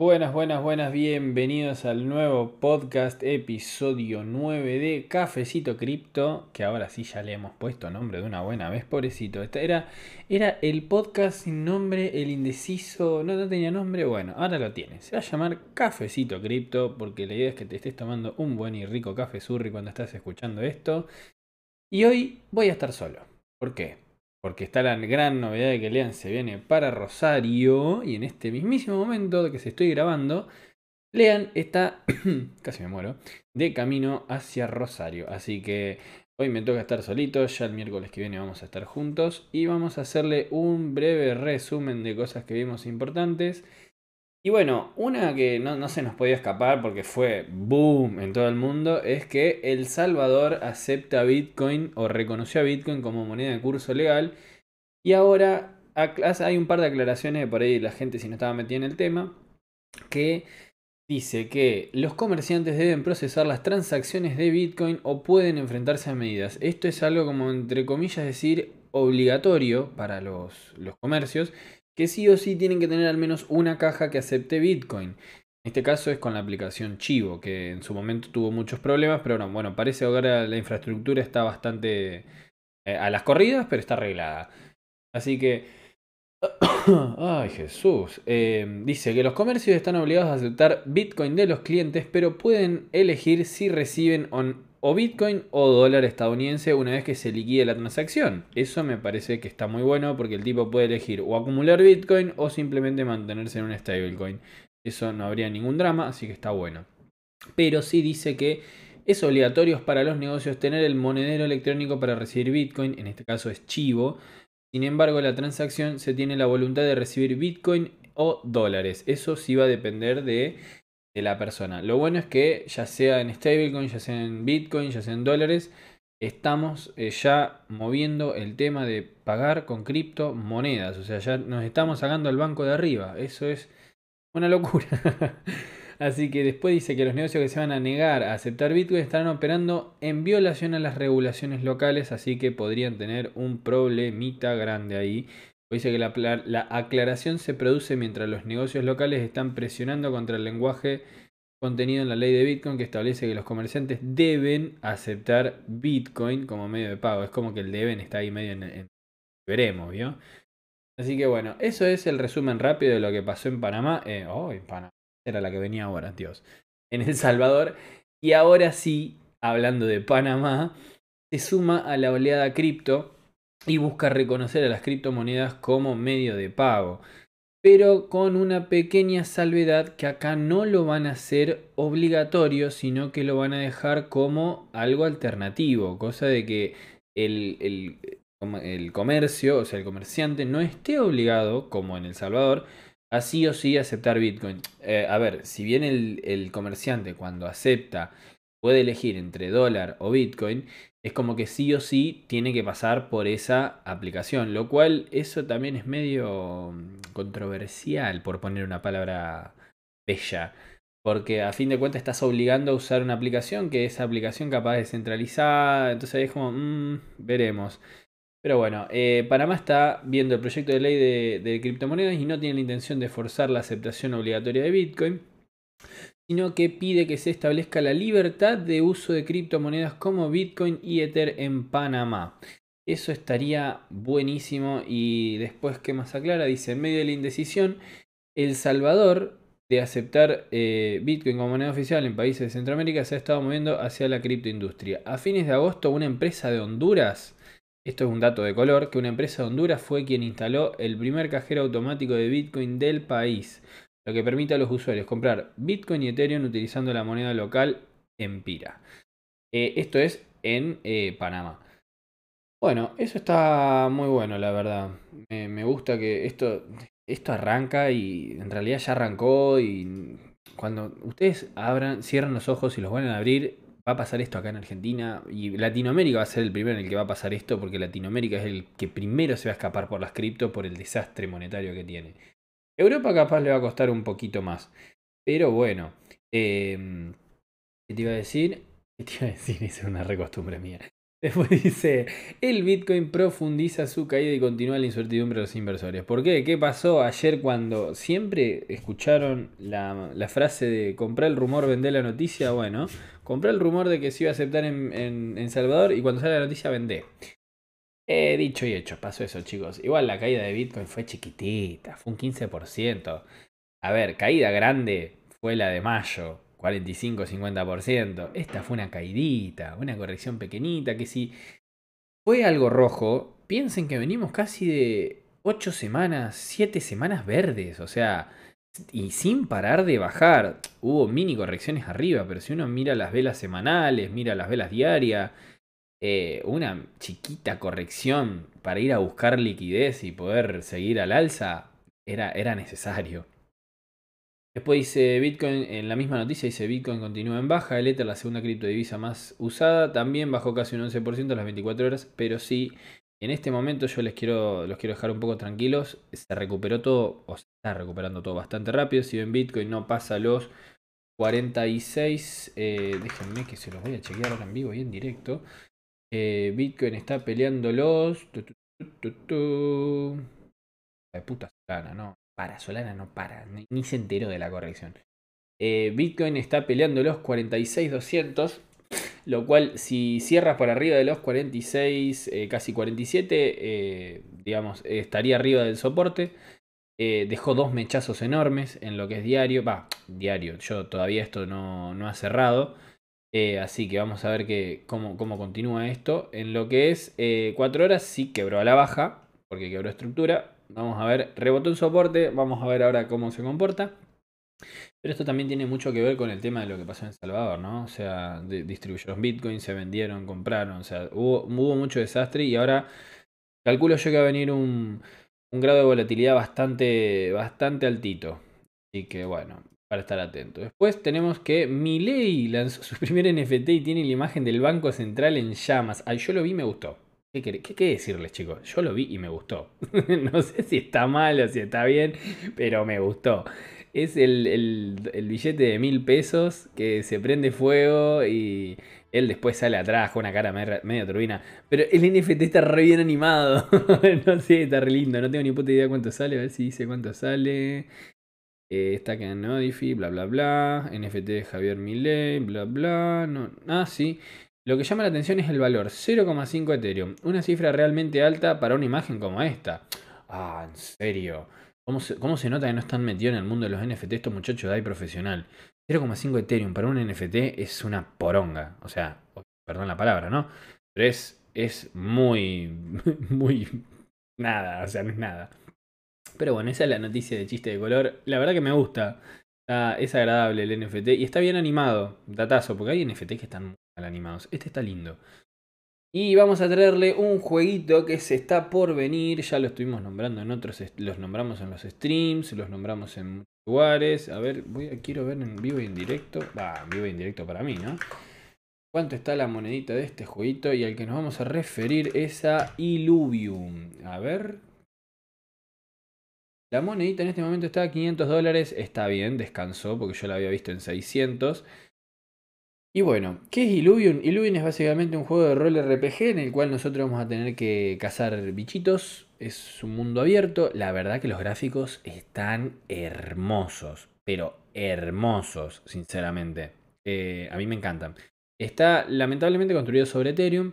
Buenas, buenas, buenas, bienvenidos al nuevo podcast, episodio 9 de Cafecito Cripto, que ahora sí ya le hemos puesto nombre de una buena vez, pobrecito. Este era, era el podcast sin nombre, el indeciso, no, no tenía nombre, bueno, ahora lo tiene. Se va a llamar Cafecito Cripto, porque la idea es que te estés tomando un buen y rico café surri cuando estás escuchando esto. Y hoy voy a estar solo. ¿Por qué? Porque está la gran novedad de que Lean se viene para Rosario y en este mismísimo momento que se estoy grabando, Lean está, casi me muero, de camino hacia Rosario. Así que hoy me toca estar solito, ya el miércoles que viene vamos a estar juntos y vamos a hacerle un breve resumen de cosas que vimos importantes. Y bueno, una que no, no, se nos podía escapar porque fue boom en todo el mundo es que El Salvador acepta Bitcoin o reconoció a Bitcoin como moneda de curso legal. Y ahora hay un par de aclaraciones por ahí la gente si no estaba metida en el tema que dice que los comerciantes deben procesar las transacciones de Bitcoin o pueden enfrentarse a medidas. Esto es algo como entre comillas decir obligatorio para los, los comercios que sí o sí tienen que tener al menos una caja que acepte Bitcoin. En este caso es con la aplicación Chivo, que en su momento tuvo muchos problemas, pero bueno, parece ahora la infraestructura está bastante eh, a las corridas, pero está arreglada. Así que... Ay Jesús. Eh, dice que los comercios están obligados a aceptar Bitcoin de los clientes, pero pueden elegir si reciben o o Bitcoin o dólar estadounidense una vez que se liquide la transacción. Eso me parece que está muy bueno porque el tipo puede elegir o acumular Bitcoin o simplemente mantenerse en un stablecoin. Eso no habría ningún drama, así que está bueno. Pero sí dice que es obligatorio para los negocios tener el monedero electrónico para recibir Bitcoin, en este caso es Chivo. Sin embargo, la transacción se tiene la voluntad de recibir Bitcoin o dólares. Eso sí va a depender de de la persona. Lo bueno es que ya sea en stablecoin, ya sea en bitcoin, ya sea en dólares, estamos eh, ya moviendo el tema de pagar con criptomonedas. O sea, ya nos estamos sacando al banco de arriba. Eso es una locura. Así que después dice que los negocios que se van a negar a aceptar Bitcoin estarán operando en violación a las regulaciones locales, así que podrían tener un problemita grande ahí. Dice que la, aclaración se produce mientras los negocios locales están presionando contra el lenguaje contenido en la ley de Bitcoin que establece que los comerciantes deben aceptar Bitcoin como medio de pago. Es como que el deben está ahí medio en... veremos, ¿vio? Así que bueno, eso es el resumen rápido de lo que pasó en Panamá. Eh, oh, en Panamá. Era la que venía ahora, Dios. En El Salvador. Y ahora sí, hablando de Panamá, se suma a la oleada cripto y busca reconocer a las criptomonedas como medio de pago. Pero con una pequeña salvedad que acá no lo van a hacer obligatorio, sino que lo van a dejar como algo alternativo. Cosa de que el, el, comercio, o sea, el comerciante, no esté obligado, como en El Salvador, a sí o sí aceptar Bitcoin. Eh, a ver, si bien el, el comerciante cuando acepta puede elegir entre dólar o Bitcoin, es como que sí o sí tiene que pasar por esa aplicación, lo cual eso también es medio mm, controversial, por poner una palabra bella, porque a fin de cuentas estás obligando a usar una aplicación que esa aplicación capaz de centralizada, entonces es como, mmm, veremos. Pero bueno, eh, Panamá está viendo el proyecto de ley de, de criptomonedas y no tiene la intención de forzar la aceptación obligatoria de Bitcoin sino que pide que se establezca la libertad de uso de criptomonedas como Bitcoin y Ether en Panamá. Eso estaría buenísimo y después, ¿qué más aclara? Dice, en medio de la indecisión, El Salvador de aceptar eh, Bitcoin como moneda oficial en países de Centroamérica se ha estado moviendo hacia la criptoindustria. A fines de agosto, una empresa de Honduras, esto es un dato de color, que una empresa de Honduras fue quien instaló el primer cajero automático de Bitcoin del país lo que permite a los usuarios comprar Bitcoin y Ethereum utilizando la moneda local Empira. Eh, esto es en eh, Panamá. Bueno, eso está muy bueno, la verdad. Me, gusta que esto, esto arranca y en realidad ya arrancó y cuando ustedes abran, cierran los ojos y los van a abrir, va a pasar esto acá en Argentina y Latinoamérica va a ser el primero en el que va a pasar esto porque Latinoamérica es el que primero se va a escapar por las cripto por el desastre monetario que tiene. Europa capaz le va a costar un poquito más. Pero bueno. Eh, ¿Qué te iba a decir? ¿Qué te iba a decir? Es una recostumbre mía. Después dice, el Bitcoin profundiza su caída y continúa la incertidumbre de los inversores. ¿Por qué? ¿Qué pasó ayer cuando siempre escucharon la, frase de comprar el rumor, vender la noticia? Bueno, compré el rumor de que se iba a aceptar en, en, Salvador y cuando sale la noticia vendé. He dicho y hecho, pasó eso chicos. Igual la caída de Bitcoin fue chiquitita, fue un 15%. A ver, caída grande fue la de mayo, 45-50%. Esta fue una caidita, una corrección pequeñita que si fue algo rojo, piensen que venimos casi de 8 semanas, 7 semanas verdes, o sea, y sin parar de bajar. Hubo mini correcciones arriba, pero si uno mira las velas semanales, mira las velas diarias, eh, una chiquita corrección para ir a buscar liquidez y poder seguir al alza era, era necesario. Después dice Bitcoin, en la misma noticia dice Bitcoin continúa en baja, el Ether, la segunda criptodivisa más usada, también bajó casi un 11% a las 24 horas, pero sí, en este momento yo les quiero, los quiero dejar un poco tranquilos, se recuperó todo, o se está recuperando todo bastante rápido, si ven Bitcoin no pasa los 46, eh, déjenme que se los voy a chequear ahora en vivo y en directo, eh, Bitcoin está peleando los... De puta solana, ¿no? para, Solana no para, ni, se enteró de la corrección. Eh, Bitcoin está peleando los 46,200, lo cual si cierra por arriba de los 46, eh, casi 47, eh, digamos, estaría arriba del soporte. dejó dos mechazos enormes en lo que es diario, va, diario, yo todavía esto no, no ha cerrado. Así que vamos a ver cómo, cómo, continúa esto. En lo que es 4 horas sí quebró a la baja, porque quebró estructura. Vamos a ver, rebotó un soporte, vamos a ver ahora cómo se comporta. Pero esto también tiene mucho que ver con el tema de lo que pasó en Salvador, ¿no? O sea, distribuyeron Bitcoin, se vendieron, compraron, o sea, hubo, hubo mucho desastre y ahora calculo yo que va a venir un, un grado de volatilidad bastante, bastante altito. Así que bueno, para estar atento. Después tenemos que Milei lanzó su primer NFT y tiene la imagen del Banco Central en llamas. Ay, yo lo vi, me gustó. ¿Qué, qué, decirles, chicos? Yo lo vi y me gustó. no sé si está mal o si está bien, pero me gustó. Es el, billete de mil pesos que se prende fuego y él después sale atrás con una cara media, turbina. Pero el NFT está re bien animado. no sé, está re lindo. No tengo ni puta idea cuánto sale. A ver si dice cuánto sale. Eh, está que en bla bla bla. NFT de Javier Millet, bla bla. No, ah, sí. Lo que llama la atención es el valor, 0,5 Ethereum. Una cifra realmente alta para una imagen como esta. Ah, en serio. ¿Cómo se, nota que no están metidos en el mundo de los NFT estos muchachos de ahí profesional? 0,5 Ethereum para un NFT es una poronga. O sea, perdón la palabra, ¿no? Pero es, es muy, muy... Nada, o sea, no es nada. Pero bueno, esa es la noticia de chiste de color. La verdad que me gusta. es agradable el NFT y está bien animado. Datazo, porque hay NFT que están animados. Este está lindo. Y vamos a traerle un jueguito que se está por venir. Ya lo estuvimos nombrando en otros. Los nombramos en los streams. Los nombramos en lugares. A ver, quiero ver en vivo y en directo. Va, vivo y en directo para mí, ¿no? ¿Cuánto está la monedita de este jueguito? Y al que nos vamos a referir es a Illuvium. A ver. La monedita en este momento está a 500 dólares. Está bien, descansó porque yo la había visto en 600. Y bueno, ¿qué es Illuvium? Illuvium es básicamente un juego de rol RPG en el cual nosotros vamos a tener que cazar bichitos. Es un mundo abierto. La verdad que los gráficos están hermosos, pero hermosos, sinceramente. Eh, a mí me encantan. Está lamentablemente construido sobre Ethereum.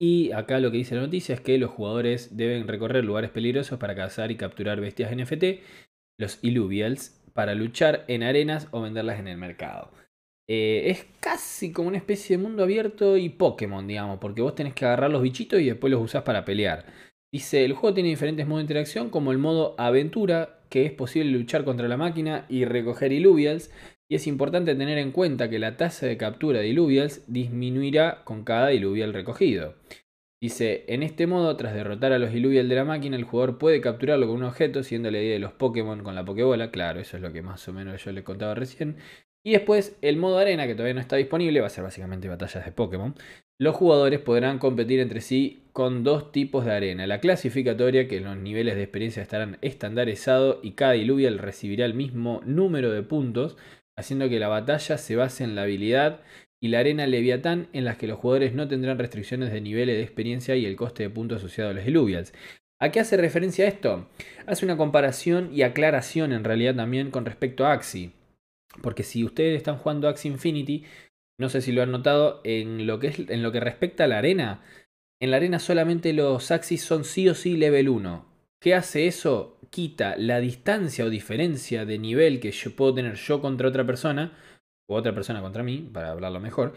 Y acá lo que dice la noticia es que los jugadores deben recorrer lugares peligrosos para cazar y capturar bestias NFT, los Illuvials, para luchar en arenas o venderlas en el mercado. Eh, es casi como una especie de mundo abierto y Pokémon, digamos, porque vos tenés que agarrar los bichitos y después los usás para pelear. Dice, el juego tiene diferentes modos de interacción, como el modo aventura, que es posible luchar contra la máquina y recoger Illuvials, y es importante tener en cuenta que la tasa de captura de Illuvials disminuirá con cada Illuvial recogido. Dice, en este modo, tras derrotar a los Illuvial de la máquina, el jugador puede capturarlo con un objeto, siendo la idea de los Pokémon con la Pokébola, claro, eso es lo que más o menos yo le contaba recién, y después el modo arena, que todavía no está disponible, va a ser básicamente batallas de Pokémon. Los jugadores podrán competir entre sí con dos tipos de arena. La clasificatoria, que los niveles de experiencia estarán estandarizados y cada Illuvial recibirá el mismo número de puntos, haciendo que la batalla se base en la habilidad y la arena Leviatán en las que los jugadores no tendrán restricciones de niveles de experiencia y el coste de puntos asociado a los Illuvials. ¿A qué hace referencia esto? Hace una comparación y aclaración en realidad también con respecto a Axi. Porque si ustedes están jugando Axi Infinity, no sé si lo han notado, en lo que, es, en lo que respecta a la arena, en la arena solamente los Axis son sí o sí level 1. ¿Qué hace eso? Quita la distancia o diferencia de nivel que yo puedo tener yo contra otra persona, o otra persona contra mí, para hablarlo mejor,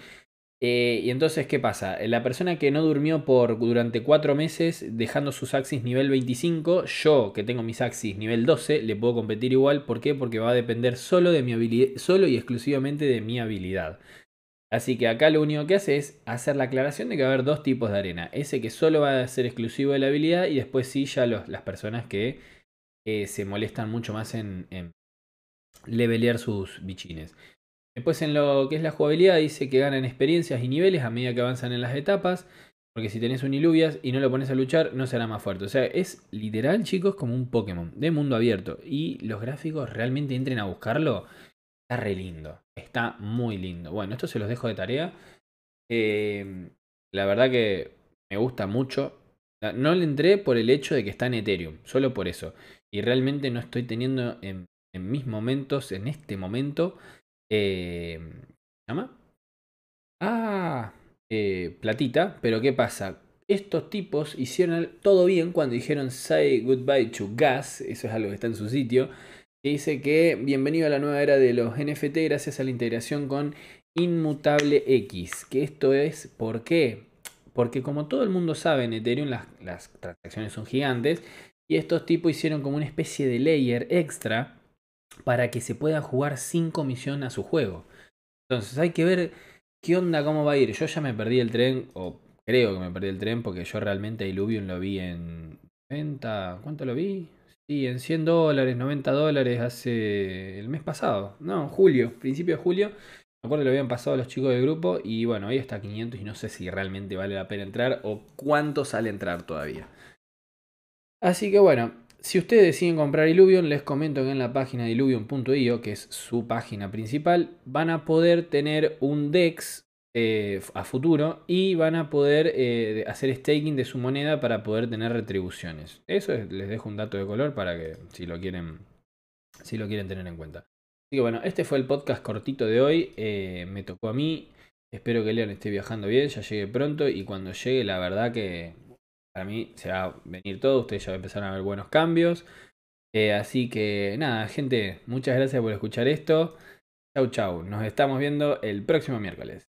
eh, y entonces, ¿qué pasa? La persona que no durmió por durante cuatro meses dejando sus axis nivel 25, yo que tengo mis axis nivel 12, le puedo competir igual. ¿Por qué? Porque va a depender solo, de mi habilidad, solo y exclusivamente de mi habilidad. Así que acá lo único que hace es hacer la aclaración de que va a haber dos tipos de arena. Ese que solo va a ser exclusivo de la habilidad y después sí ya las personas que eh, se molestan mucho más en, en levelear sus bichines. Después en lo que es la jugabilidad dice que ganan experiencias y niveles a medida que avanzan en las etapas. Porque si tenés un Iluvias y no lo pones a luchar, no será más fuerte. O sea, es literal, chicos, como un Pokémon de mundo abierto. Y los gráficos realmente entren a buscarlo. Está re lindo. Está muy lindo. Bueno, esto se los dejo de tarea. Eh, la verdad que me gusta mucho. No le entré por el hecho de que está en Ethereum. Solo por eso. Y realmente no estoy teniendo en, mis momentos, en este momento, eh, llama? Ah, eh, platita. Pero ¿qué pasa? Estos tipos hicieron todo bien cuando dijeron say goodbye to gas. Eso es algo que está en su sitio. Que dice que bienvenido a la nueva era de los NFT gracias a la integración con Inmutable X. Que esto es, ¿por qué? Porque como todo el mundo sabe en Ethereum las, transacciones son gigantes. Y estos tipos hicieron como una especie de layer extra para que se pueda jugar sin comisión a su juego. Entonces hay que ver qué onda, cómo va a ir. Yo ya me perdí el tren, o creo que me perdí el tren, porque yo realmente a Illuvium lo vi en 90, ¿cuánto lo vi? Sí, en 100 dólares, 90 dólares hace el mes pasado, no, julio, principio de julio. Me acuerdo que lo habían pasado los chicos del grupo y bueno, ahí está 500 y no sé si realmente vale la pena entrar o cuánto sale entrar todavía. Así que bueno, si ustedes deciden comprar Illuvion, les comento que en la página de illuvion.io, que es su página principal, van a poder tener un DEX eh, a futuro y van a poder eh, hacer staking de su moneda para poder tener retribuciones. Eso les dejo un dato de color para que si lo quieren, si lo quieren tener en cuenta. Así que bueno, este fue el podcast cortito de hoy. Eh, me tocó a mí. Espero que Leon esté viajando bien, ya llegue pronto y cuando llegue la verdad que para mí se va a venir todo, ustedes ya empezaron a ver buenos cambios. Así que nada, gente, muchas gracias por escuchar esto. Chau, chau. Nos estamos viendo el próximo miércoles.